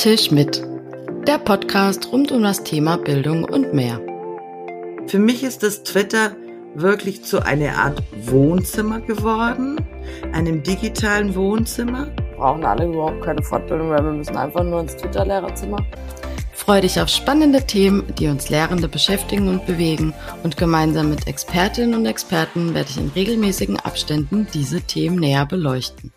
Tisch mit, der Podcast rund um das Thema Bildung und mehr. Für mich ist das Twitter wirklich zu einer Art Wohnzimmer geworden, einem digitalen Wohnzimmer. Wir brauchen alle überhaupt keine Fortbildung mehr, wir müssen einfach nur ins Twitter-Lehrerzimmer. Freue dich auf spannende Themen, die uns Lehrende beschäftigen und bewegen und gemeinsam mit Expertinnen und Experten werde ich in regelmäßigen Abständen diese Themen näher beleuchten.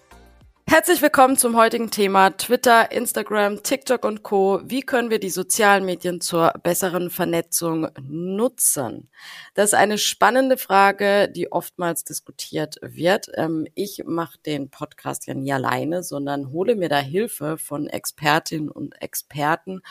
Herzlich willkommen zum heutigen Thema Twitter, Instagram, TikTok und Co. Wie können wir die sozialen Medien zur besseren Vernetzung nutzen? Das ist eine spannende Frage, die oftmals diskutiert wird. Ähm, ich mache den Podcast ja nie alleine, sondern hole mir da Hilfe von Expertinnen und Experten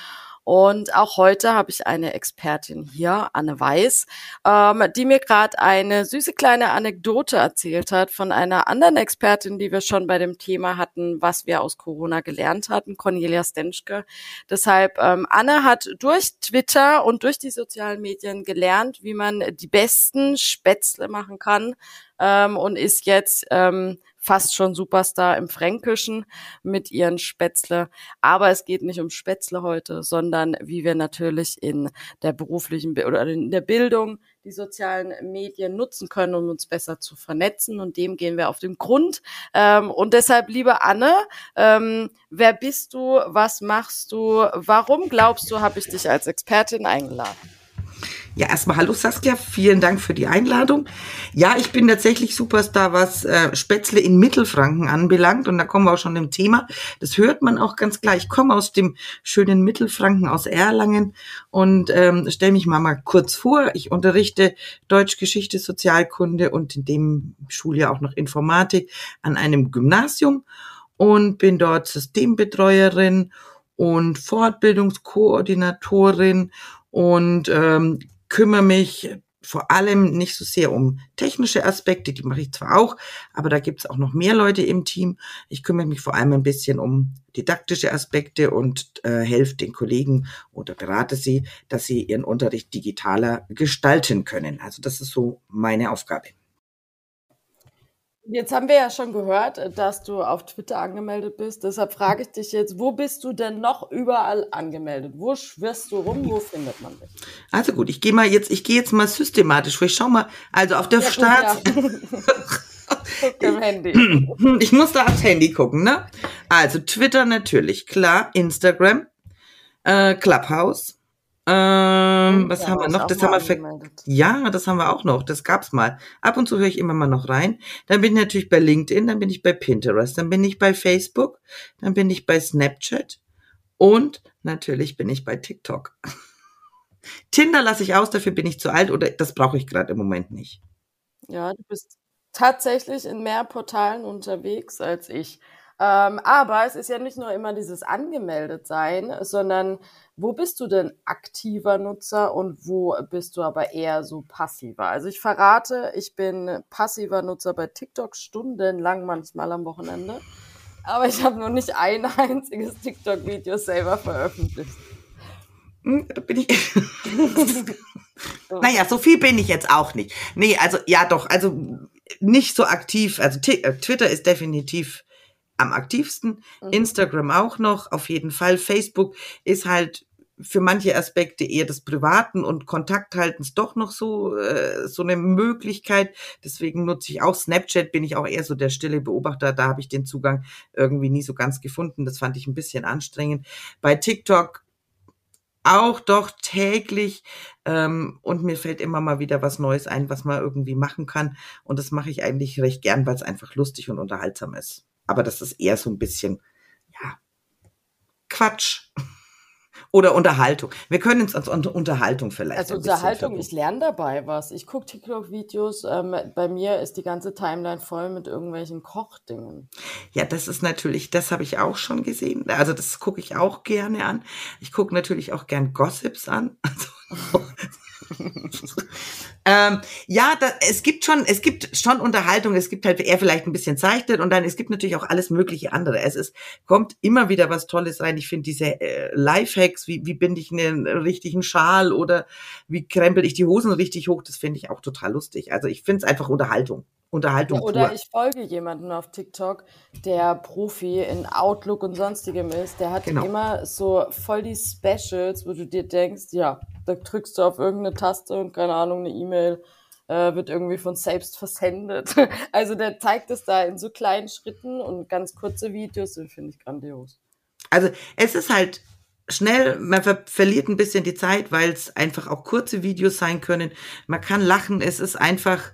und auch heute habe ich eine Expertin hier, Anne Weiß, ähm, die mir gerade eine süße kleine Anekdote erzählt hat von einer anderen Expertin, die wir schon bei dem Thema hatten, was wir aus Corona gelernt hatten, Cornelia Stenschke. Deshalb, ähm, Anne hat durch Twitter und durch die sozialen Medien gelernt, wie man die besten Spätzle machen kann ähm, und ist jetzt ähm, fast schon Superstar im Fränkischen mit ihren Spätzle. Aber es geht nicht um Spätzle heute, sondern wie wir natürlich in der beruflichen oder in der Bildung die sozialen Medien nutzen können, um uns besser zu vernetzen. Und dem gehen wir auf den Grund. Ähm, und deshalb, liebe Anne, ähm, wer bist du? Was machst du? Warum glaubst du, habe ich dich als Expertin eingeladen? Ja, erstmal hallo Saskia, vielen Dank für die Einladung. Ja, ich bin tatsächlich Superstar, was äh, Spätzle in Mittelfranken anbelangt und da kommen wir auch schon im Thema. Das hört man auch ganz klar. Ich komme aus dem schönen Mittelfranken, aus Erlangen und ähm, stelle mich mal, mal kurz vor. Ich unterrichte Deutsch, Geschichte, Sozialkunde und in dem Schuljahr auch noch Informatik an einem Gymnasium und bin dort Systembetreuerin und Fortbildungskoordinatorin und ähm, kümmere mich vor allem nicht so sehr um technische Aspekte, die mache ich zwar auch, aber da gibt es auch noch mehr Leute im Team. Ich kümmere mich vor allem ein bisschen um didaktische Aspekte und äh, helfe den Kollegen oder berate sie, dass sie ihren Unterricht digitaler gestalten können. Also das ist so meine Aufgabe. Jetzt haben wir ja schon gehört, dass du auf Twitter angemeldet bist. Deshalb frage ich dich jetzt, wo bist du denn noch überall angemeldet? Wo schwirrst du rum? Wo findet man dich? Also gut, ich gehe mal jetzt, ich gehe jetzt mal systematisch vor. Ich schau mal, also auf der ja, Start. Ja. Handy. Ich muss da aufs Handy gucken, ne? Also Twitter natürlich, klar, Instagram, äh, Clubhouse, ähm, was ja, haben wir noch? Das haben wir ver ja, das haben wir auch noch. Das gab's mal. Ab und zu höre ich immer mal noch rein. Dann bin ich natürlich bei LinkedIn, dann bin ich bei Pinterest, dann bin ich bei Facebook, dann bin ich bei Snapchat und natürlich bin ich bei TikTok. Tinder lasse ich aus, dafür bin ich zu alt oder das brauche ich gerade im Moment nicht. Ja, du bist tatsächlich in mehr Portalen unterwegs als ich. Ähm, aber es ist ja nicht nur immer dieses angemeldet sein, sondern wo bist du denn aktiver Nutzer und wo bist du aber eher so passiver? Also ich verrate, ich bin passiver Nutzer bei TikTok stundenlang manchmal am Wochenende, aber ich habe noch nicht ein einziges TikTok-Video selber veröffentlicht. Hm, da bin ich. naja, so viel bin ich jetzt auch nicht. Nee, also ja doch, also nicht so aktiv. Also äh, Twitter ist definitiv am aktivsten. Mhm. Instagram auch noch, auf jeden Fall. Facebook ist halt für manche Aspekte eher des Privaten und Kontakthaltens doch noch so, äh, so eine Möglichkeit. Deswegen nutze ich auch Snapchat, bin ich auch eher so der stille Beobachter. Da habe ich den Zugang irgendwie nie so ganz gefunden. Das fand ich ein bisschen anstrengend. Bei TikTok auch doch täglich ähm, und mir fällt immer mal wieder was Neues ein, was man irgendwie machen kann. Und das mache ich eigentlich recht gern, weil es einfach lustig und unterhaltsam ist aber das ist eher so ein bisschen, ja, Quatsch. Oder Unterhaltung. Wir können uns als Unterhaltung vielleicht. Also Unterhaltung, ich lerne dabei was. Ich gucke TikTok-Videos. Ähm, bei mir ist die ganze Timeline voll mit irgendwelchen Kochdingen. Ja, das ist natürlich, das habe ich auch schon gesehen. Also das gucke ich auch gerne an. Ich gucke natürlich auch gern Gossips an. Also, ähm, ja, da, es gibt schon, es gibt schon Unterhaltung, es gibt halt eher vielleicht ein bisschen zeichnet und dann, es gibt natürlich auch alles mögliche andere. Es ist, kommt immer wieder was Tolles rein. Ich finde diese äh, Lifehacks, wie, wie binde ich einen richtigen Schal oder wie krempel ich die Hosen richtig hoch, das finde ich auch total lustig. Also ich finde es einfach Unterhaltung. Unterhaltung Ja, oder pur. ich folge jemanden auf TikTok, der Profi in Outlook und sonstigem ist. Der hat Genau. immer so voll die Specials, wo du dir denkst, ja, da drückst du auf irgendeine Taste und keine Ahnung, eine E-Mail äh, wird irgendwie von selbst versendet. Also der zeigt es da in so kleinen Schritten und ganz kurze Videos, den finde ich grandios. Also es ist halt schnell, man ver verliert ein bisschen die Zeit, weil es einfach auch kurze Videos sein können. Man kann lachen, es ist einfach,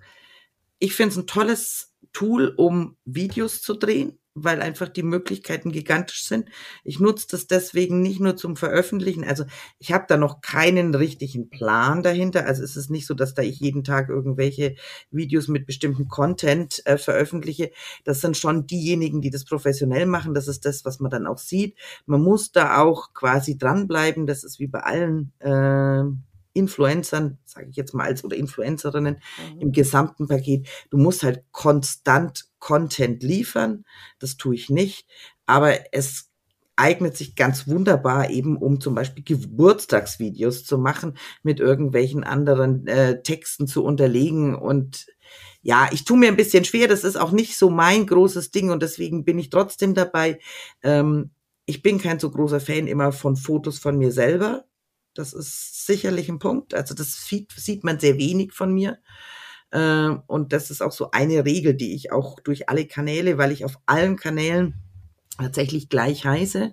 ich finde es ein tolles Tool, um Videos zu drehen, weil einfach die Möglichkeiten gigantisch sind. Ich nutze das deswegen nicht nur zum Veröffentlichen. Also ich habe da noch keinen richtigen Plan dahinter. Also es ist nicht so, dass da ich jeden Tag irgendwelche Videos mit bestimmtem Content äh, veröffentliche. Das sind schon diejenigen, die das professionell machen. Das ist das, was man dann auch sieht. Man muss da auch quasi dranbleiben. Das ist wie bei allen äh, Influencern, sage ich jetzt mal als oder Influencerinnen Mhm. im gesamten Paket. Du musst halt konstant Content liefern. Das tue ich nicht. Aber es eignet sich ganz wunderbar eben, um zum Beispiel Geburtstagsvideos zu machen, mit irgendwelchen anderen äh, Texten zu unterlegen. Und ja, ich tue mir ein bisschen schwer. Das ist auch nicht so mein großes Ding und deswegen bin ich trotzdem dabei. Ähm, ich bin kein so großer Fan immer von Fotos von mir selber. Das ist sicherlich ein Punkt. Also das sieht, man sehr wenig von mir. Äh, und das ist auch so eine Regel, die ich auch durch alle Kanäle, weil ich auf allen Kanälen tatsächlich gleich heiße.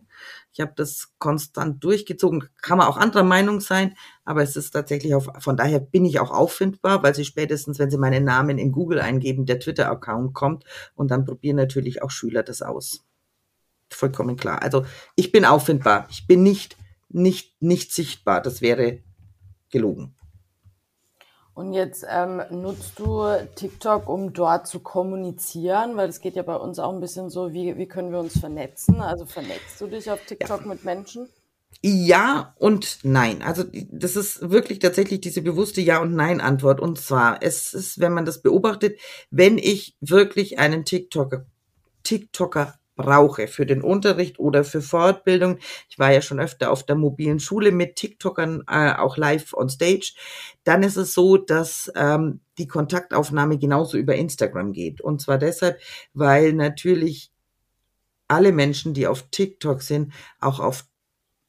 Ich habe das konstant durchgezogen. Kann man auch anderer Meinung sein, aber es ist tatsächlich auf, von daher bin ich auch auffindbar, weil sie spätestens, wenn sie meinen Namen in Google eingeben, der Twitter-Account kommt und dann probieren natürlich auch Schüler das aus. Vollkommen klar. Also ich bin auffindbar. Ich bin nicht, nicht, nicht sichtbar. Das wäre gelogen. Und jetzt ähm, nutzt du TikTok, um dort zu kommunizieren, weil es geht ja bei uns auch ein bisschen so, wie, wie können wir uns vernetzen? Also vernetzt du dich auf TikTok ja. mit Menschen? Ja und nein. Also das ist wirklich tatsächlich diese bewusste Ja und Nein Antwort. Und zwar, es ist, wenn man das beobachtet, wenn ich wirklich einen TikToker, TikToker brauche für den Unterricht oder für Fortbildung. Ich war ja schon öfter auf der mobilen Schule mit TikTokern, äh, auch live on stage. Dann ist es so, dass ähm, die Kontaktaufnahme genauso über Instagram geht. Und zwar deshalb, weil natürlich alle Menschen, die auf TikTok sind, auch auf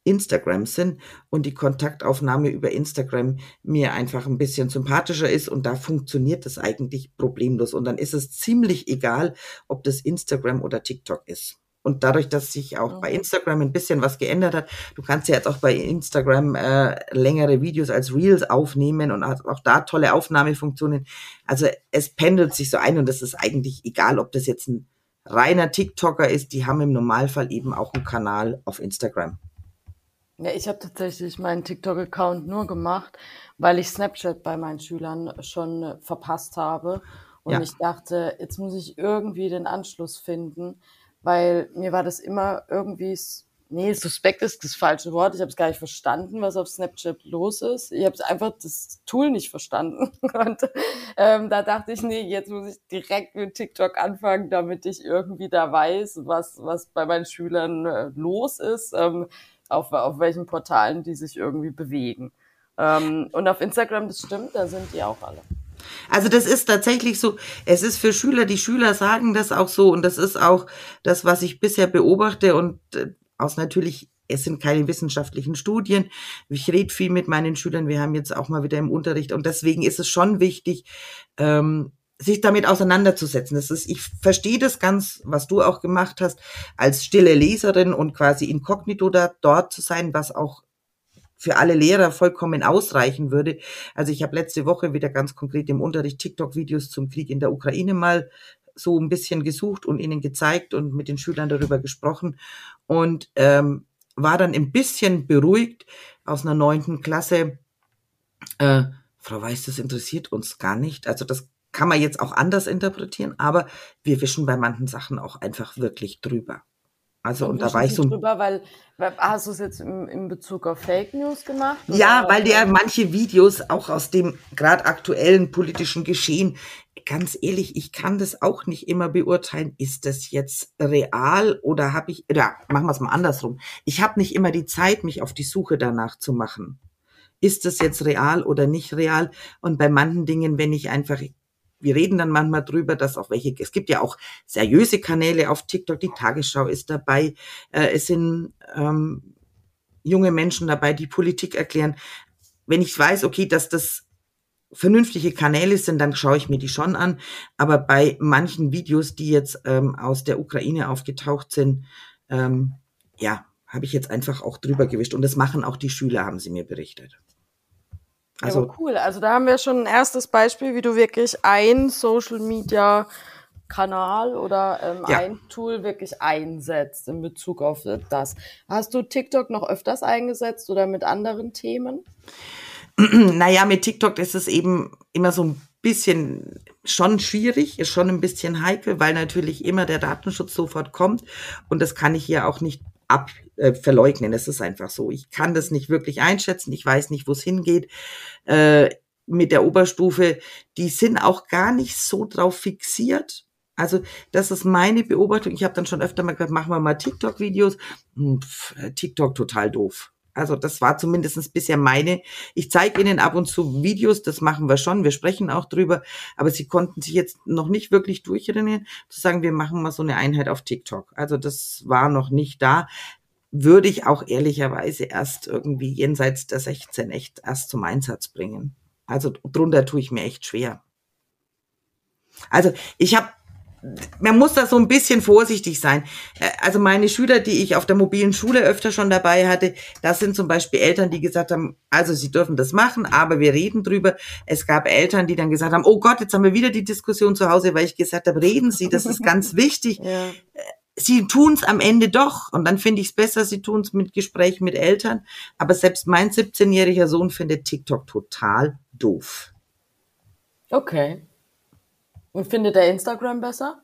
Instagram sind und die Kontaktaufnahme über Instagram mir einfach ein bisschen sympathischer ist und da funktioniert das eigentlich problemlos und dann ist es ziemlich egal, ob das Instagram oder TikTok ist. Und dadurch, dass sich auch mhm. bei Instagram ein bisschen was geändert hat, du kannst ja jetzt auch bei Instagram äh, längere Videos als Reels aufnehmen und auch da tolle Aufnahmefunktionen. Also es pendelt sich so ein und es ist eigentlich egal, ob das jetzt ein reiner TikToker ist, die haben im Normalfall eben auch einen Kanal auf Instagram. Ja, ich habe tatsächlich meinen TikTok-Account nur gemacht, weil ich Snapchat bei meinen Schülern schon verpasst habe. Und ja. ich dachte, jetzt muss ich irgendwie den Anschluss finden, weil mir war das immer irgendwie, nee, suspekt ist das falsche Wort. Ich habe es gar nicht verstanden, was auf Snapchat los ist. Ich habe einfach das Tool nicht verstanden. Und ähm, da dachte ich, nee, jetzt muss ich direkt mit TikTok anfangen, damit ich irgendwie da weiß, was, was bei meinen Schülern äh, los ist. Ähm, auf, auf welchen Portalen die sich irgendwie bewegen. Ähm, und auf Instagram, das stimmt, da sind die auch alle. Also das ist tatsächlich so, es ist für Schüler, die Schüler sagen das auch so und das ist auch das, was ich bisher beobachte und äh, aus natürlich, es sind keine wissenschaftlichen Studien. Ich rede viel mit meinen Schülern, wir haben jetzt auch mal wieder im Unterricht und deswegen ist es schon wichtig, ähm, sich damit auseinanderzusetzen. Das ist, ich verstehe das ganz, was du auch gemacht hast, als stille Leserin und quasi inkognito da dort zu sein, was auch für alle Lehrer vollkommen ausreichen würde. Also ich habe letzte Woche wieder ganz konkret im Unterricht TikTok-Videos zum Krieg in der Ukraine mal so ein bisschen gesucht und ihnen gezeigt und mit den Schülern darüber gesprochen und ähm, war dann ein bisschen beruhigt aus einer neunten Klasse. Äh, Frau Weiß, das interessiert uns gar nicht. Also das kann man jetzt auch anders interpretieren, aber wir wischen bei manchen Sachen auch einfach wirklich drüber. Also und, da war ich so drüber, weil, weil hast du es jetzt im, in Bezug auf Fake News gemacht? Ja, weil der manche Videos auch aus dem gerade aktuellen politischen Geschehen, ganz ehrlich, ich kann das auch nicht immer beurteilen, ist das jetzt real oder habe ich, oder machen wir es mal andersrum. Ich habe nicht immer die Zeit, mich auf die Suche danach zu machen. Ist das jetzt real oder nicht real? Und bei manchen Dingen, wenn ich einfach wir reden dann manchmal drüber, dass auch welche, es gibt ja auch seriöse Kanäle auf TikTok, die Tagesschau ist dabei, äh, es sind ähm, junge Menschen dabei, die Politik erklären. Wenn ich weiß, okay, dass das vernünftige Kanäle sind, dann schaue ich mir die schon an. Aber bei manchen Videos, die jetzt ähm, aus der Ukraine aufgetaucht sind, ähm, ja, habe ich jetzt einfach auch drüber gewischt. Und das machen auch die Schüler, haben sie mir berichtet. Also ja, cool. Also da haben wir schon ein erstes Beispiel, wie du wirklich ein Social Media Kanal oder ähm, ja. ein Tool wirklich einsetzt in Bezug auf das. Hast du TikTok noch öfters eingesetzt oder mit anderen Themen? naja, mit TikTok ist es eben immer so ein bisschen schon schwierig, ist schon ein bisschen heikel, weil natürlich immer der Datenschutz sofort kommt und das kann ich hier auch nicht ab äh, verleugnen. Es ist einfach so. Ich kann das nicht wirklich einschätzen. Ich weiß nicht, wo es hingeht. Äh, mit der Oberstufe, die sind auch gar nicht so drauf fixiert. Also das ist meine Beobachtung. Ich habe dann schon öfter mal gesagt, machen wir mal TikTok-Videos. Hm, TikTok total doof. Also das war zumindestens bisher meine. Ich zeige Ihnen ab und zu Videos, das machen wir schon, wir sprechen auch drüber, aber Sie konnten sich jetzt noch nicht wirklich durchrennen, zu sagen, wir machen mal so eine Einheit auf TikTok. Also das war noch nicht da. Würde ich auch ehrlicherweise erst irgendwie jenseits der 16 echt erst zum Einsatz bringen. Also drunter tue ich mir echt schwer. Also ich habe man muss da so ein bisschen vorsichtig sein. Äh, also meine Schüler, die ich auf der mobilen Schule öfter schon dabei hatte, das sind zum Beispiel Eltern, die gesagt haben, also sie dürfen das machen, aber wir reden drüber. Es gab Eltern, die dann gesagt haben, oh Gott, jetzt haben wir wieder die Diskussion zu Hause, weil ich gesagt habe, reden Sie, das ist ganz wichtig. Ja. Äh, sie tun es am Ende doch. Und dann finde ich es besser, sie tun es mit Gesprächen mit Eltern. Aber selbst mein 17-jähriger Sohn findet TikTok total doof. Okay. Und findet er Instagram besser?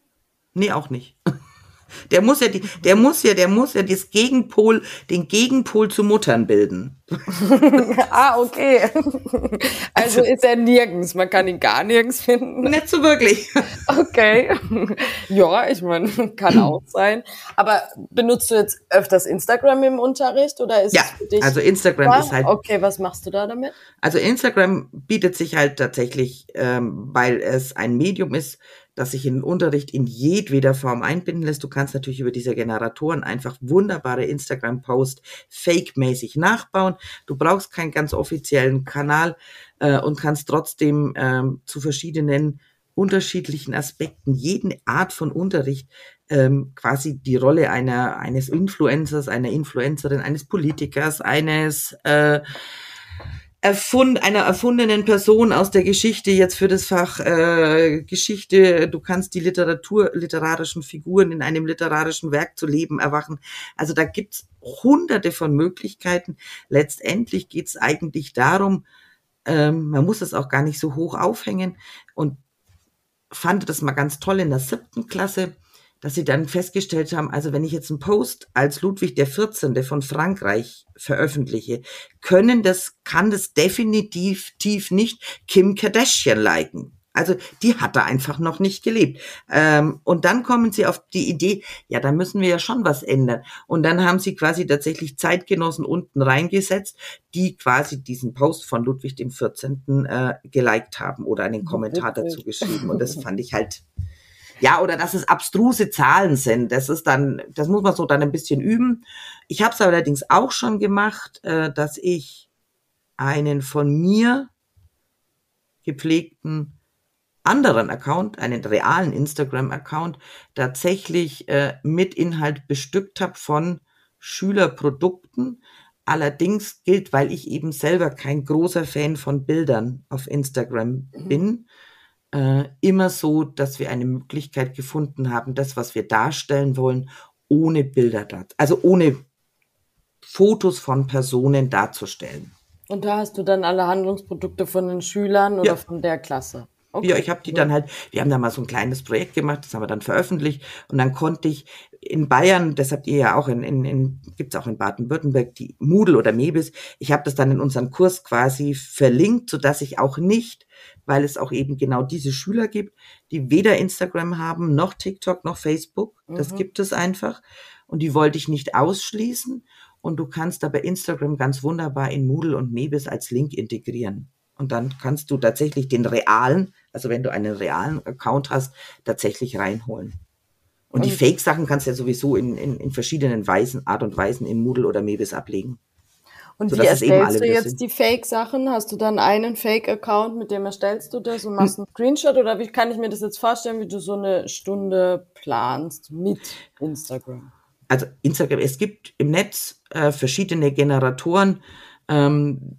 Nee, auch nicht. Der muss ja die, der muss ja, der muss ja das Gegenpol, den Gegenpol zu Muttern bilden. ah, okay. Also ist er nirgends. Man kann ihn gar nirgends finden. Nicht so wirklich. Okay. Ja, ich meine, kann auch sein. Aber benutzt du jetzt öfters Instagram im Unterricht oder ist ja, es für dich? Also Instagram ja? ist halt. Okay, was machst du da damit? Also Instagram bietet sich halt tatsächlich, ähm, weil es ein Medium ist, das sich in den Unterricht in jedweder Form einbinden lässt. Du kannst natürlich über diese Generatoren einfach wunderbare Instagram-Post fake-mäßig nachbauen. Du brauchst keinen ganz offiziellen Kanal äh, und kannst trotzdem ähm, zu verschiedenen unterschiedlichen Aspekten, jeden Art von Unterricht, ähm, quasi die Rolle einer eines Influencers, einer Influencerin, eines Politikers, eines äh, erfund, einer erfundenen Person aus der Geschichte jetzt für das Fach äh, Geschichte. Du kannst die Literatur, literarischen Figuren in einem literarischen Werk zu leben erwachen. Also da gibt's hunderte von Möglichkeiten. Letztendlich geht's eigentlich darum, ähm, man muss es auch gar nicht so hoch aufhängen und fand das mal ganz toll in der siebten Klasse dass sie dann festgestellt haben, also wenn ich jetzt einen Post als Ludwig der 14. von Frankreich veröffentliche, können das, kann das definitiv tief nicht Kim Kardashian liken. Also die hat er einfach noch nicht gelebt. Ähm, und dann kommen sie auf die Idee, ja, da müssen wir ja schon was ändern. Und dann haben sie quasi tatsächlich Zeitgenossen unten reingesetzt, die quasi diesen Post von Ludwig dem 14. Äh, geliked haben oder einen Kommentar dazu geschrieben. Und das fand ich halt ja, oder dass es abstruse Zahlen sind. Das ist dann, das muss man so dann ein bisschen üben. Ich habe es allerdings auch schon gemacht, äh, dass ich einen von mir gepflegten anderen Account, einen realen Instagram-Account, tatsächlich äh, mit Inhalt bestückt habe von Schülerprodukten. Allerdings gilt, weil ich eben selber kein großer Fan von Bildern auf Instagram mhm. bin, äh, immer so, dass wir eine Möglichkeit gefunden haben, das, was wir darstellen wollen, ohne Bilder, also ohne Fotos von Personen darzustellen. Und da hast du dann alle Handlungsprodukte von den Schülern oder ja. von der Klasse? Okay. Ja, ich habe die dann halt, wir haben da mal so ein kleines Projekt gemacht, das haben wir dann veröffentlicht und dann konnte ich in Bayern, das habt ihr ja auch in, in, in gibt's auch in Baden-Württemberg, die Moodle oder Mebis, ich habe das dann in unseren Kurs quasi verlinkt, so dass ich auch nicht, weil es auch eben genau diese Schüler gibt, die weder Instagram haben, noch TikTok, noch Facebook, mhm. das gibt es einfach und die wollte ich nicht ausschließen und du kannst aber Instagram ganz wunderbar in Moodle und Mebis als Link integrieren. Und dann kannst du tatsächlich den realen, also wenn du einen realen Account hast, tatsächlich reinholen. Und, und die Fake-Sachen kannst du ja sowieso in, in, in verschiedenen Weisen, Art und Weisen in Moodle oder Mebis ablegen. Und wie erstellst du jetzt die Fake-Sachen? Hast du dann einen Fake-Account, mit dem erstellst du das und machst einen Screenshot? Oder wie kann ich mir das jetzt vorstellen, wie du so eine Stunde planst mit Instagram? Also Instagram, es gibt im Netz äh, verschiedene Generatoren, ähm,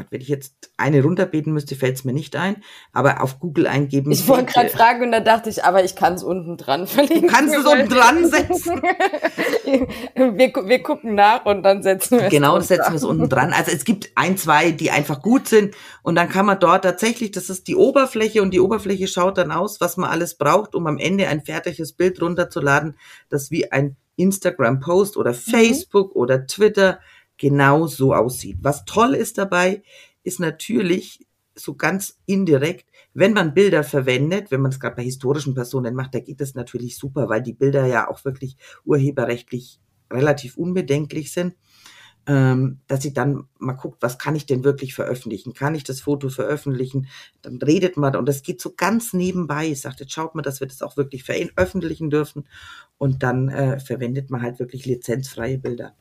Gott, wenn ich jetzt eine runterbeten müsste, fällt es mir nicht ein. Aber auf Google eingeben. Ich wollte gerade fragen und da dachte ich, aber ich kann es unten dran verlinken. Du kannst es unten dran setzen. wir, wir gucken nach und dann setzen wir es Genau, das setzen wir es unten dran. Also es gibt ein, zwei, die einfach gut sind. Und dann kann man dort tatsächlich, das ist die Oberfläche und die Oberfläche schaut dann aus, was man alles braucht, um am Ende ein fertiges Bild runterzuladen, das wie ein Instagram-Post oder mhm. Facebook mhm. oder Twitter genau so aussieht. Was toll ist dabei, ist natürlich so ganz indirekt, wenn man Bilder verwendet, wenn man es gerade bei historischen Personen macht, da geht das natürlich super, weil die Bilder ja auch wirklich urheberrechtlich relativ unbedenklich sind, ähm, dass sie dann mal guckt, was kann ich denn wirklich veröffentlichen? Kann ich das Foto veröffentlichen? Dann redet man und das geht so ganz nebenbei. Ich sagte, schaut mal, dass wir das auch wirklich veröffentlichen dürfen und dann äh, verwendet man halt wirklich lizenzfreie Bilder.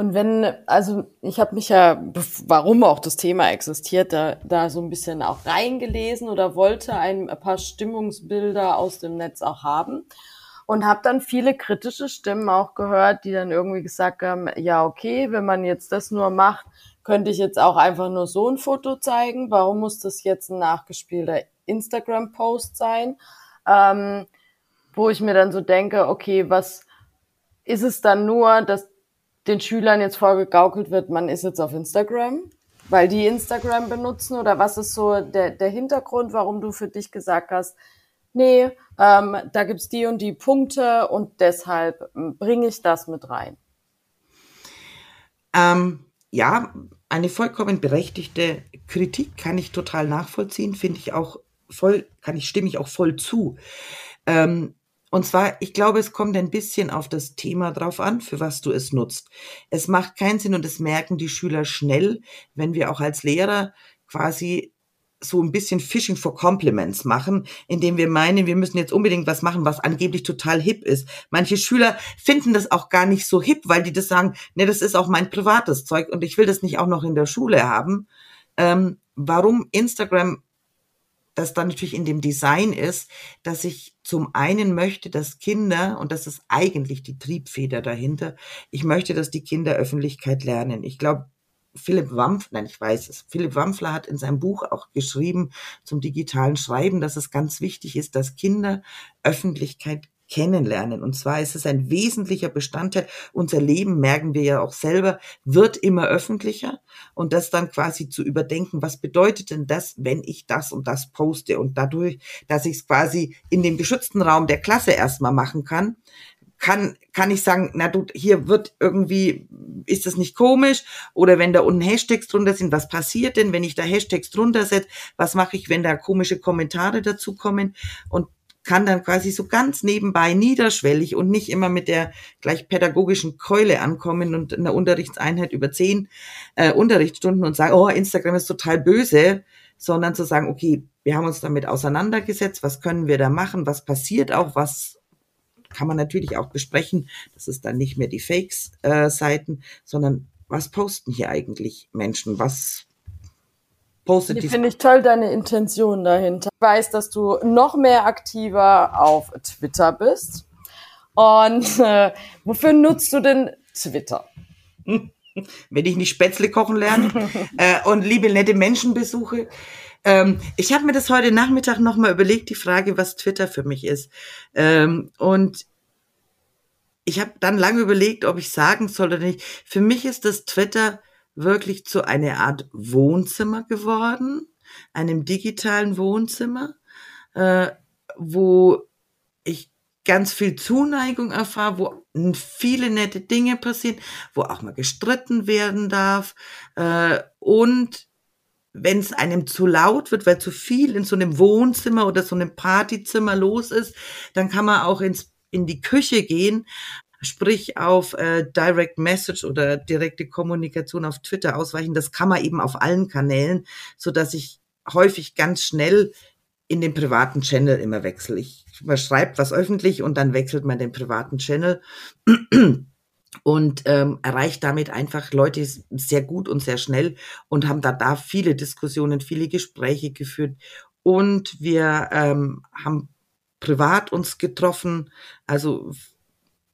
Und wenn, also ich habe mich ja, warum auch das Thema existiert, da, da so ein bisschen auch reingelesen oder wollte ein paar Stimmungsbilder aus dem Netz auch haben und habe dann viele kritische Stimmen auch gehört, die dann irgendwie gesagt haben, ja okay, wenn man jetzt das nur macht, könnte ich jetzt auch einfach nur so ein Foto zeigen. Warum muss das jetzt ein nachgespielter Instagram-Post sein? Ähm, wo ich mir dann so denke, okay, was ist es dann nur, dass den Schülern jetzt vorgegaukelt wird, man ist jetzt auf Instagram, weil die Instagram benutzen? Oder was ist so der, der Hintergrund, warum du für dich gesagt hast, nee, ähm, da gibt's die und die Punkte und deshalb ähm, bringe ich das mit rein? Ähm, ja, eine vollkommen berechtigte Kritik kann ich total nachvollziehen, finde ich auch voll, kann ich, stimme ich auch voll zu. Ähm, und zwar, ich glaube, es kommt ein bisschen auf das Thema drauf an, für was du es nutzt. Es macht keinen Sinn und das merken die Schüler schnell, wenn wir auch als Lehrer quasi so ein bisschen Fishing for Compliments machen, indem wir meinen, wir müssen jetzt unbedingt was machen, was angeblich total hip ist. Manche Schüler finden das auch gar nicht so hip, weil die das sagen, ne, das ist auch mein privates Zeug und ich will das nicht auch noch in der Schule haben. Ähm, warum Instagram das dann natürlich in dem Design ist, dass ich zum einen möchte, dass Kinder, und das ist eigentlich die Triebfeder dahinter, ich möchte, dass die Kinder Öffentlichkeit lernen. Ich glaube, Philipp Wampf, nein, ich weiß es, Philipp Wampfler hat in seinem Buch auch geschrieben zum digitalen Schreiben, dass es ganz wichtig ist, dass Kinder Öffentlichkeit kennenlernen. Und zwar ist es ein wesentlicher Bestandteil. Unser Leben, merken wir ja auch selber, wird immer öffentlicher. Und das dann quasi zu überdenken, was bedeutet denn das, wenn ich das und das poste? Und dadurch, dass ich es quasi in dem geschützten Raum der Klasse erstmal machen kann, kann, kann ich sagen, na du, hier wird irgendwie, ist das nicht komisch? Oder wenn da unten Hashtags drunter sind, was passiert denn, wenn ich da Hashtags drunter setze? Was mache ich, wenn da komische Kommentare dazu kommen? Und kann dann quasi so ganz nebenbei niederschwellig und nicht immer mit der gleich pädagogischen Keule ankommen und in der Unterrichtseinheit über zehn äh, Unterrichtsstunden und sagen, oh, Instagram ist total böse, sondern zu sagen, okay, wir haben uns damit auseinandergesetzt, was können wir da machen, was passiert auch, was kann man natürlich auch besprechen. Das ist dann nicht mehr die Fakes-Seiten, äh, sondern was posten hier eigentlich Menschen? Was postet die. Finde ich toll, deine Intention dahinter. Ich weiß, dass du noch mehr aktiver auf Twitter bist. Und äh, wofür nutzt du denn Twitter? Wenn ich nicht Spätzle kochen lerne äh, und liebe nette Menschen besuche. Ähm, ich habe mir das heute Nachmittag nochmal überlegt, die Frage, was Twitter für mich ist. Ähm, und ich habe dann lange überlegt, ob ich sagen soll oder nicht. Für mich ist das Twitter wirklich zu einer Art Wohnzimmer geworden, einem digitalen Wohnzimmer, äh, wo ich ganz viel Zuneigung erfahre, wo viele nette Dinge passieren, wo auch mal gestritten werden darf äh, und wenn es einem zu laut wird, weil zu viel in so einem Wohnzimmer oder so einem Partyzimmer los ist, dann kann man auch ins in die Küche gehen sprich auf äh, Direct Message oder direkte Kommunikation auf Twitter ausweichen. Das kann man eben auf allen Kanälen, so dass ich häufig ganz schnell in den privaten Channel immer wechsle. Ich, man schreibt was öffentlich und dann wechselt man den privaten Channel und ähm, erreicht damit einfach Leute sehr gut und sehr schnell und haben da, da viele Diskussionen, viele Gespräche geführt. Und wir ähm, haben privat uns getroffen, also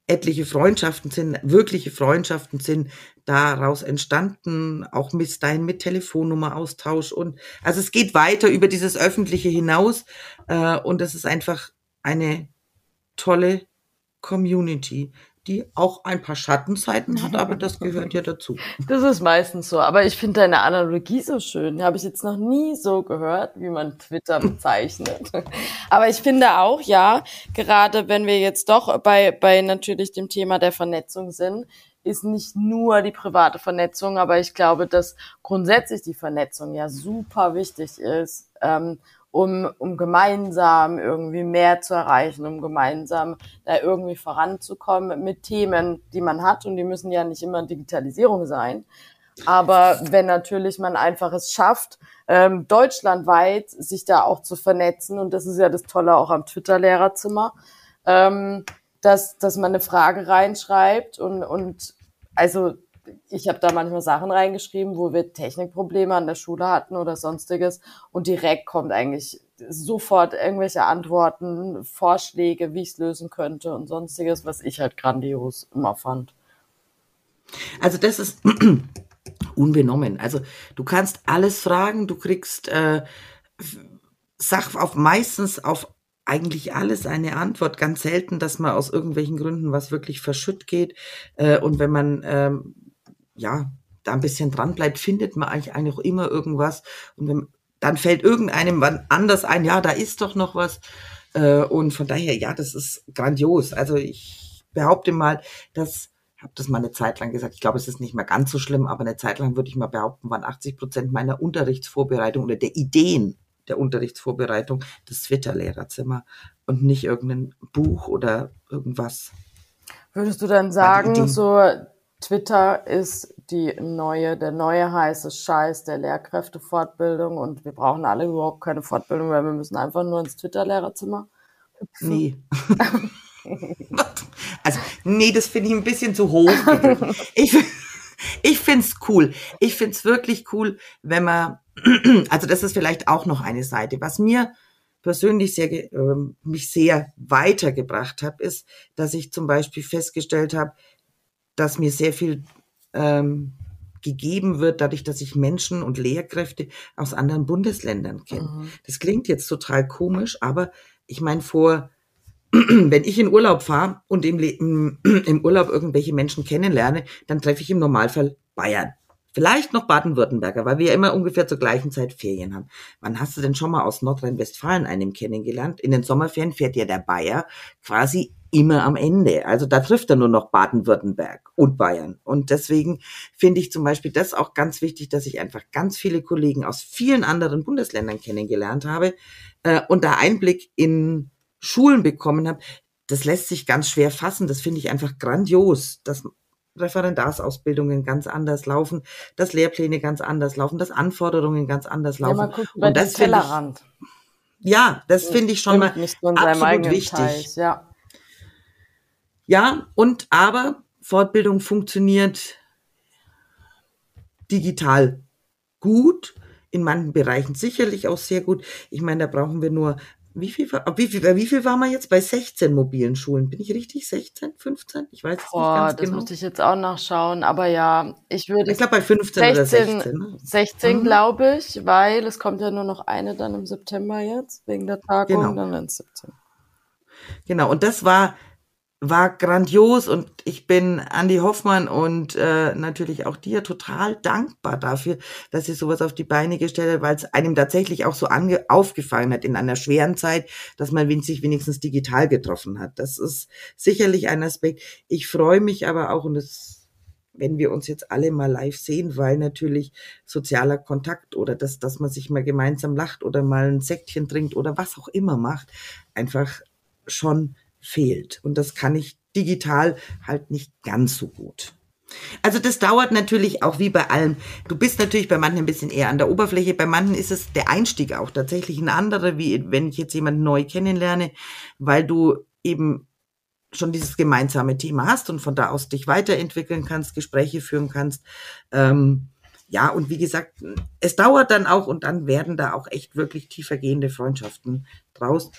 etliche Freundschaften sind, wirkliche Freundschaften sind daraus entstanden, auch bis dahin mit Telefonnummer-Austausch und also es geht weiter über dieses Öffentliche hinaus äh, und es ist einfach eine tolle Community die auch ein paar Schattenseiten hat, aber das gehört ja dazu. Das ist meistens so. Aber ich finde deine Analogie so schön. Die habe ich jetzt noch nie so gehört, wie man Twitter bezeichnet. aber ich finde auch, ja, gerade wenn wir jetzt doch bei, bei natürlich dem Thema der Vernetzung sind, ist nicht nur die private Vernetzung, aber ich glaube, dass grundsätzlich die Vernetzung ja super wichtig ist. Ähm, um, um gemeinsam irgendwie mehr zu erreichen, um gemeinsam da irgendwie voranzukommen mit Themen, die man hat. Und die müssen ja nicht immer Digitalisierung sein. Aber wenn natürlich man einfach es schafft, ähm, deutschlandweit sich da auch zu vernetzen, und das ist ja das Tolle auch am Twitter-Lehrerzimmer, ähm, dass, dass man eine Frage reinschreibt und, und also ich habe da manchmal Sachen reingeschrieben, wo wir Technikprobleme an der Schule hatten oder sonstiges und direkt kommt eigentlich sofort irgendwelche Antworten, Vorschläge, wie ich es lösen könnte und sonstiges, was ich halt grandios immer fand. Also das ist unbenommen. Also du kannst alles fragen, du kriegst äh, Sach auf meistens auf eigentlich alles eine Antwort. Ganz selten, dass man aus irgendwelchen Gründen was wirklich verschütt geht. Äh, und wenn man ähm, ja, da ein bisschen dran bleibt, findet man eigentlich, eigentlich auch immer irgendwas. Und wenn, dann fällt irgendeinem wann anders ein, ja, da ist doch noch was. Äh, und von daher, ja, das ist grandios. Also ich behaupte mal, dass habe das mal eine Zeit lang gesagt. Ich glaube, es ist nicht mehr ganz so schlimm, aber eine Zeit lang würde ich mal behaupten, waren 80 Prozent meiner Unterrichtsvorbereitung oder der Ideen der Unterrichtsvorbereitung das Twitter-Lehrerzimmer und nicht irgendein Buch oder irgendwas. Würdest du dann sagen, so Twitter ist die neue, der neue heiße Scheiß der Lehrkräftefortbildung und wir brauchen alle überhaupt keine Fortbildung, weil wir müssen einfach nur ins Twitter-Lehrerzimmer. Nee. also, nee, das finde ich ein bisschen zu hoch. ich ich finde es cool. Ich finde es wirklich cool, wenn man, also das ist vielleicht auch noch eine Seite. Was mir persönlich sehr, äh, mich sehr weitergebracht hat, ist, dass ich zum Beispiel festgestellt habe, dass mir sehr viel ähm, gegeben wird, dadurch, dass ich Menschen und Lehrkräfte aus anderen Bundesländern kenne. Mhm. Das klingt jetzt total komisch, aber ich meine, vor, wenn ich in Urlaub fahre und im, im Urlaub irgendwelche Menschen kennenlerne, dann treffe ich im Normalfall Bayern. Vielleicht noch Baden-Württemberger, weil wir ja immer ungefähr zur gleichen Zeit Ferien haben. Wann hast du denn schon mal aus Nordrhein-Westfalen einen kennengelernt? In den Sommerferien fährt ja der Bayer quasi immer am Ende. Also da trifft er nur noch Baden-Württemberg und Bayern. Und deswegen finde ich zum Beispiel das auch ganz wichtig, dass ich einfach ganz viele Kollegen aus vielen anderen Bundesländern kennengelernt habe äh, und da Einblick in Schulen bekommen habe. Das lässt sich ganz schwer fassen. Das finde ich einfach grandios, dass Referendarsausbildungen ganz anders laufen, dass Lehrpläne ganz anders laufen, dass Anforderungen ganz anders laufen. Ja, guckt und das Tellerrand. Ich, ja, das finde ich schon mal absolut wichtig. Teil, ja. ja, und aber Fortbildung funktioniert digital gut, in manchen Bereichen sicherlich auch sehr gut. Ich meine, da brauchen wir nur wie viel, wie viel, wie viel war man jetzt bei 16 mobilen Schulen? Bin ich richtig? 16, 15? Ich weiß es Boah, nicht ganz das genau. müsste ich jetzt auch nachschauen. Aber ja, ich würde. Ich glaube bei 15 16, oder 16. 16, mhm. glaube ich, weil es kommt ja nur noch eine dann im September jetzt, wegen der Tagung, genau. dann ins 17. Genau, und das war war grandios und ich bin Andy Hoffmann und äh, natürlich auch dir total dankbar dafür, dass ihr sowas auf die Beine gestellt habt, weil es einem tatsächlich auch so ange aufgefallen hat in einer schweren Zeit, dass man sich wenigstens digital getroffen hat. Das ist sicherlich ein Aspekt. Ich freue mich aber auch und das wenn wir uns jetzt alle mal live sehen, weil natürlich sozialer Kontakt oder das, dass man sich mal gemeinsam lacht oder mal ein Säckchen trinkt oder was auch immer macht, einfach schon fehlt. Und das kann ich digital halt nicht ganz so gut. Also das dauert natürlich auch wie bei allem. Du bist natürlich bei manchen ein bisschen eher an der Oberfläche, bei manchen ist es der Einstieg auch tatsächlich ein anderer, wie wenn ich jetzt jemanden neu kennenlerne, weil du eben schon dieses gemeinsame Thema hast und von da aus dich weiterentwickeln kannst, Gespräche führen kannst. Ähm, ja, und wie gesagt, es dauert dann auch und dann werden da auch echt wirklich tiefergehende Freundschaften draus,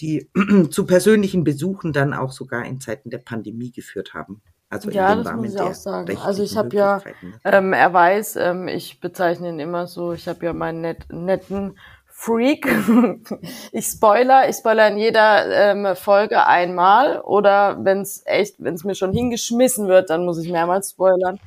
die zu persönlichen Besuchen dann auch sogar in Zeiten der Pandemie geführt haben. Also ja, das muss ich auch sagen. Also ich habe ja, ähm, er weiß, ähm, ich bezeichne ihn immer so, ich habe ja meinen net, netten Freak. ich spoiler, ich spoiler in jeder ähm, Folge einmal oder wenn es echt, wenn es mir schon hingeschmissen wird, dann muss ich mehrmals spoilern.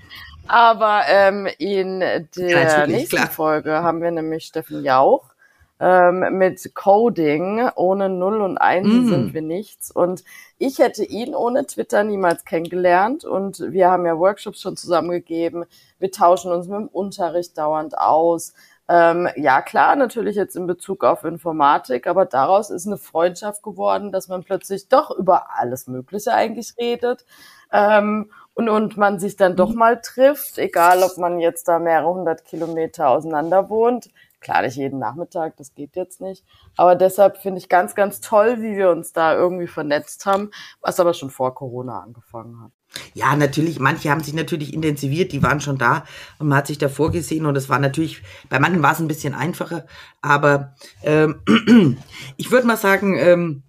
Aber ähm, in der ja, nächsten klar. Folge haben wir nämlich Steffen Jauch ähm, mit Coding. Ohne Null und Einsen mm. sind wir nichts. Und ich hätte ihn ohne Twitter niemals kennengelernt. Und wir haben ja Workshops schon zusammengegeben. Wir tauschen uns mit dem Unterricht dauernd aus. Ähm, ja, klar, natürlich jetzt in Bezug auf Informatik, aber daraus ist eine Freundschaft geworden, dass man plötzlich doch über alles Mögliche eigentlich redet. Ähm, und, und man sich dann doch mhm. mal trifft, egal ob man jetzt da mehrere hundert Kilometer auseinander wohnt. Klar, nicht jeden Nachmittag, das geht jetzt nicht. Aber deshalb finde ich ganz, ganz toll, wie wir uns da irgendwie vernetzt haben, was aber schon vor Corona angefangen hat. Ja, natürlich, manche haben sich natürlich intensiviert, die waren schon da und man hat sich davor gesehen und es war natürlich, bei manchen war es ein bisschen einfacher, aber ähm, ich würde mal sagen, ähm,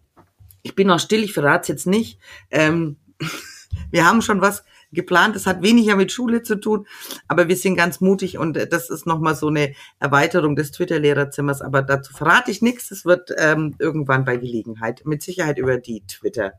ich bin noch still, ich verrate es jetzt nicht. Ähm, wir haben schon was geplant. Das hat weniger mit Schule zu tun, aber wir sind ganz mutig und das ist nochmal so eine Erweiterung des Twitter-Lehrerzimmers. Aber dazu verrate ich nichts. Es wird ähm, irgendwann bei Gelegenheit mit Sicherheit über die Twitter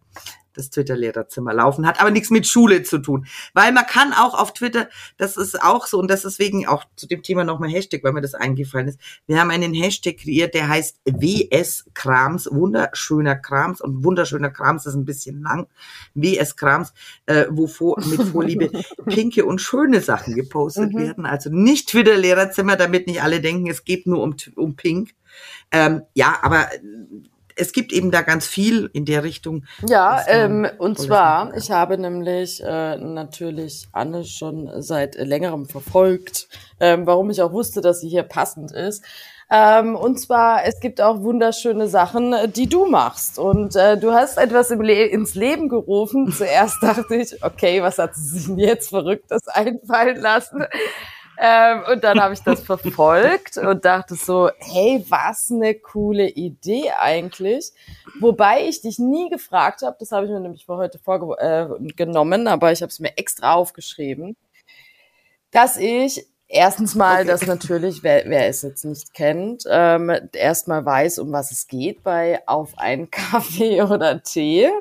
das Twitter-Lehrerzimmer laufen, hat aber nichts mit Schule zu tun. Weil man kann auch auf Twitter, das ist auch so, und das ist wegen auch zu dem Thema nochmal Hashtag, weil mir das eingefallen ist. Wir haben einen Hashtag kreiert, der heißt WS Krams, wunderschöner Krams, und wunderschöner Krams ist ein bisschen lang, WS Krams, äh, wo vor, mit Vorliebe pinke und schöne Sachen gepostet mhm. werden. Also nicht Twitter-Lehrerzimmer, damit nicht alle denken, es geht nur um, um Pink. Ähm, ja, aber es gibt eben da ganz viel in der Richtung. Ja, ähm, und zwar, ich habe nämlich äh, natürlich Anne schon seit längerem verfolgt, ähm, warum ich auch wusste, dass sie hier passend ist. Ähm, und zwar, es gibt auch wunderschöne Sachen, die du machst. Und äh, du hast etwas Le ins Leben gerufen. Zuerst dachte ich, okay, was hat sie sich denn jetzt Verrücktes einfallen lassen? Ähm, und dann habe ich das verfolgt und dachte so, hey, was eine coole Idee eigentlich. Wobei ich dich nie gefragt habe, das habe ich mir nämlich für heute vorgenommen, äh, aber ich habe es mir extra aufgeschrieben, dass ich Erstens mal, okay. dass natürlich, wer, wer es jetzt nicht kennt, ähm, erstmal weiß, um was es geht bei auf einen Kaffee oder Tee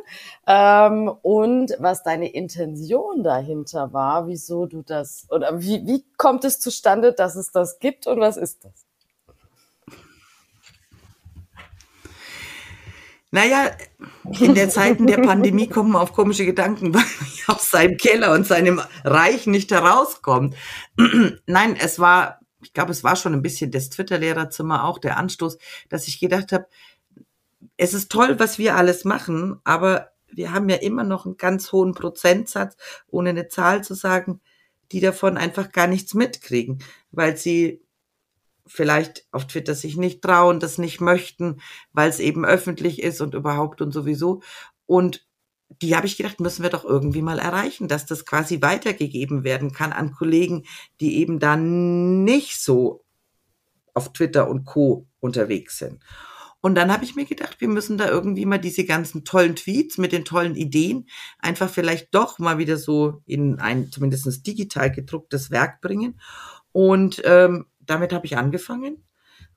ähm, und was deine Intention dahinter war, wieso du das oder wie, wie kommt es zustande, dass es das gibt und was ist das? Naja, in der Zeiten der Pandemie kommt man auf komische Gedanken, weil man aus seinem Keller und seinem Reich nicht herauskommt. Nein, es war, ich glaube, es war schon ein bisschen das Twitter-Lehrerzimmer auch der Anstoß, dass ich gedacht habe, es ist toll, was wir alles machen, aber wir haben ja immer noch einen ganz hohen Prozentsatz, ohne eine Zahl zu sagen, die davon einfach gar nichts mitkriegen, weil sie vielleicht auf Twitter sich nicht trauen, das nicht möchten, weil es eben öffentlich ist und überhaupt und sowieso. Und die habe ich gedacht, müssen wir doch irgendwie mal erreichen, dass das quasi weitergegeben werden kann an Kollegen, die eben dann nicht so auf Twitter und Co unterwegs sind. Und dann habe ich mir gedacht, wir müssen da irgendwie mal diese ganzen tollen Tweets mit den tollen Ideen einfach vielleicht doch mal wieder so in ein zumindest digital gedrucktes Werk bringen. Und ähm, damit habe ich angefangen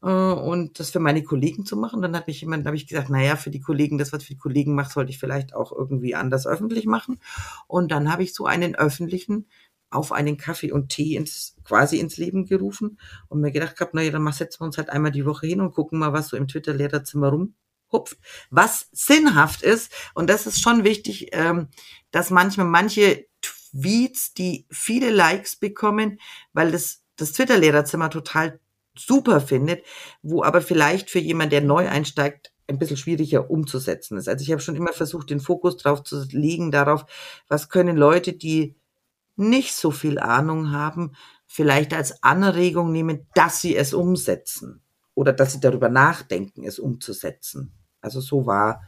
äh, und das für meine Kollegen zu machen. Dann hat mich jemand, habe ich gesagt, naja, für die Kollegen, das, was für die Kollegen macht, sollte ich vielleicht auch irgendwie anders öffentlich machen. Und dann habe ich so einen öffentlichen auf einen Kaffee und Tee ins, quasi ins Leben gerufen und mir gedacht gehabt, naja, dann setzen wir uns halt einmal die Woche hin und gucken mal, was so im Twitter-Lehrerzimmer rumhupft. Was sinnhaft ist, und das ist schon wichtig, ähm, dass manchmal manche Tweets, die viele Likes bekommen, weil das das Twitter-Lehrerzimmer total super findet, wo aber vielleicht für jemand, der neu einsteigt, ein bisschen schwieriger umzusetzen ist. Also ich habe schon immer versucht, den Fokus drauf zu legen, darauf, was können Leute, die nicht so viel Ahnung haben, vielleicht als Anregung nehmen, dass sie es umsetzen oder dass sie darüber nachdenken, es umzusetzen. Also so war.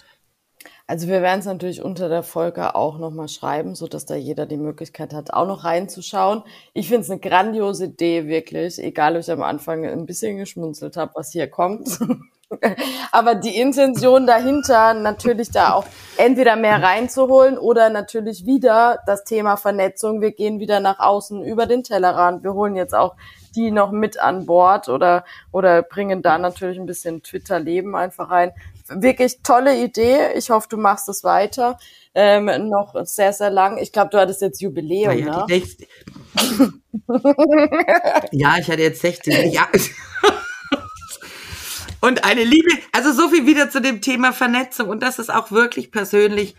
Also wir werden es natürlich unter der Folge auch nochmal schreiben, so dass da jeder die Möglichkeit hat, auch noch reinzuschauen. Ich finde es eine grandiose Idee, wirklich. Egal, ob ich am Anfang ein bisschen geschmunzelt habe, was hier kommt. Aber die Intention dahinter, natürlich da auch entweder mehr reinzuholen oder natürlich wieder das Thema Vernetzung. Wir gehen wieder nach außen über den Tellerrand. Wir holen jetzt auch die noch mit an Bord oder, oder bringen da natürlich ein bisschen Twitter-Leben einfach rein. Wirklich tolle Idee. Ich hoffe, du machst es weiter. Ähm, noch sehr, sehr lang. Ich glaube, du hattest jetzt Jubiläum, ja, ne? ja, ich hatte jetzt 16. Ja. Und eine Liebe, also so viel wieder zu dem Thema Vernetzung. Und das ist auch wirklich persönlich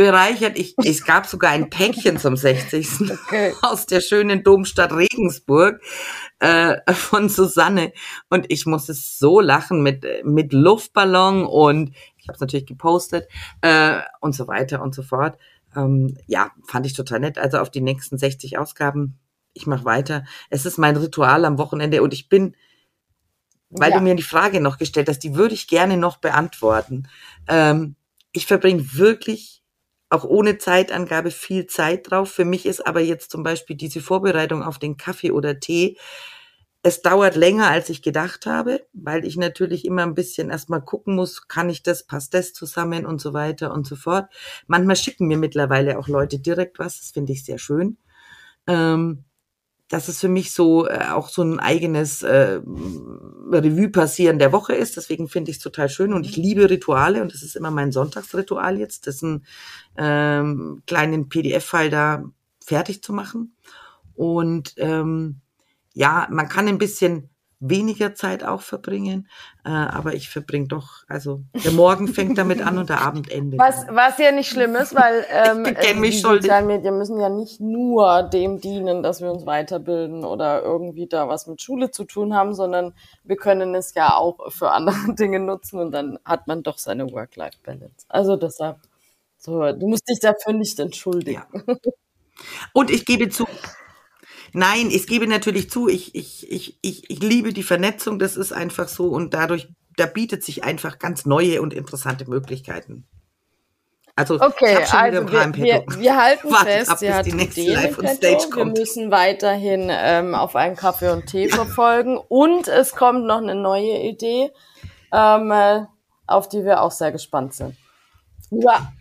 bereichert. Ich, es gab sogar ein Päckchen zum 60. Okay. aus der schönen Domstadt Regensburg äh, von Susanne. Und ich musste so lachen mit, mit Luftballon und ich habe es natürlich gepostet äh, und so weiter und so fort. Ähm, ja, fand ich total nett. Also auf die nächsten 60 Ausgaben, ich mache weiter. Es ist mein Ritual am Wochenende und ich bin weil ja. du mir die Frage noch gestellt hast, die würde ich gerne noch beantworten. Ähm, ich verbringe wirklich auch ohne Zeitangabe viel Zeit drauf. Für mich ist aber jetzt zum Beispiel diese Vorbereitung auf den Kaffee oder Tee. Es dauert länger, als ich gedacht habe, weil ich natürlich immer ein bisschen erstmal gucken muss, kann ich das, passt das zusammen und so weiter und so fort. Manchmal schicken mir mittlerweile auch Leute direkt was, das finde ich sehr schön. Ähm, dass es für mich so äh, auch so ein eigenes äh, Revue passieren der Woche ist. Deswegen finde ich es total schön und ich mhm. liebe Rituale und das ist immer mein Sonntagsritual jetzt, das einen ähm, kleinen PDF-File da fertig zu machen. Und ähm, ja, man kann ein bisschen weniger Zeit auch verbringen, äh, aber ich verbringe doch, also der Morgen fängt damit an und der Abend endet. Was, was ja nicht schlimm ist, weil ähm, äh, die sozialen Medien müssen ja nicht nur dem dienen, dass wir uns weiterbilden oder irgendwie da was mit Schule zu tun haben, sondern wir können es ja auch für andere Dinge nutzen und dann hat man doch seine Work-Life-Balance. Also deshalb, so, du musst dich dafür nicht entschuldigen. Ja. Und ich gebe zu, Nein, ich gebe natürlich zu, ich, ich, ich, ich, ich liebe die Vernetzung, das ist einfach so und dadurch, da bietet sich einfach ganz neue und interessante Möglichkeiten. Also, okay, also wir, wir, wir, halten Wartet fest, ab, sie hat die nächste Live und Stage kommt. Wir müssen weiterhin ähm, auf einen Kaffee und Tee verfolgen und es kommt noch eine neue Idee, ähm, äh, auf die wir auch sehr gespannt sind. Ja.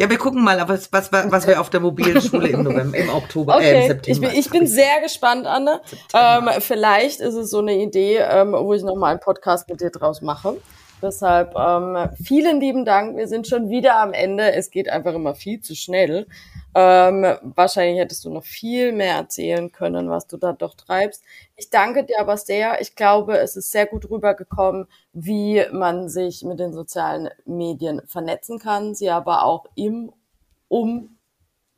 Ja, wir gucken mal, was, was, was wir auf der mobilen Schule im November, im Oktober, okay. äh, im September. Ich bin, ich bin sehr gespannt, Anne. Ähm, vielleicht ist es so eine Idee, ähm, wo ich nochmal einen Podcast mit dir draus mache. Deshalb ähm, vielen lieben Dank. Wir sind schon wieder am Ende. Es geht einfach immer viel zu schnell. Ähm, wahrscheinlich hättest du noch viel mehr erzählen können, was du da doch treibst. Ich danke dir aber sehr. Ich glaube, es ist sehr gut rübergekommen, wie man sich mit den sozialen Medien vernetzen kann, sie aber auch im, um,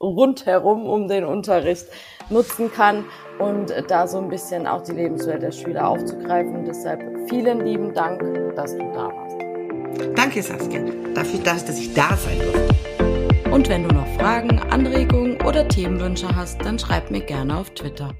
rundherum um den Unterricht nutzen kann und da so ein bisschen auch die Lebenswelt der Schüler aufzugreifen. Und deshalb vielen lieben Dank, dass du da warst. Danke, Saskia, dafür, dass ich da sein durfte. Und wenn du noch Fragen, Anregungen oder Themenwünsche hast, dann schreib mir gerne auf Twitter.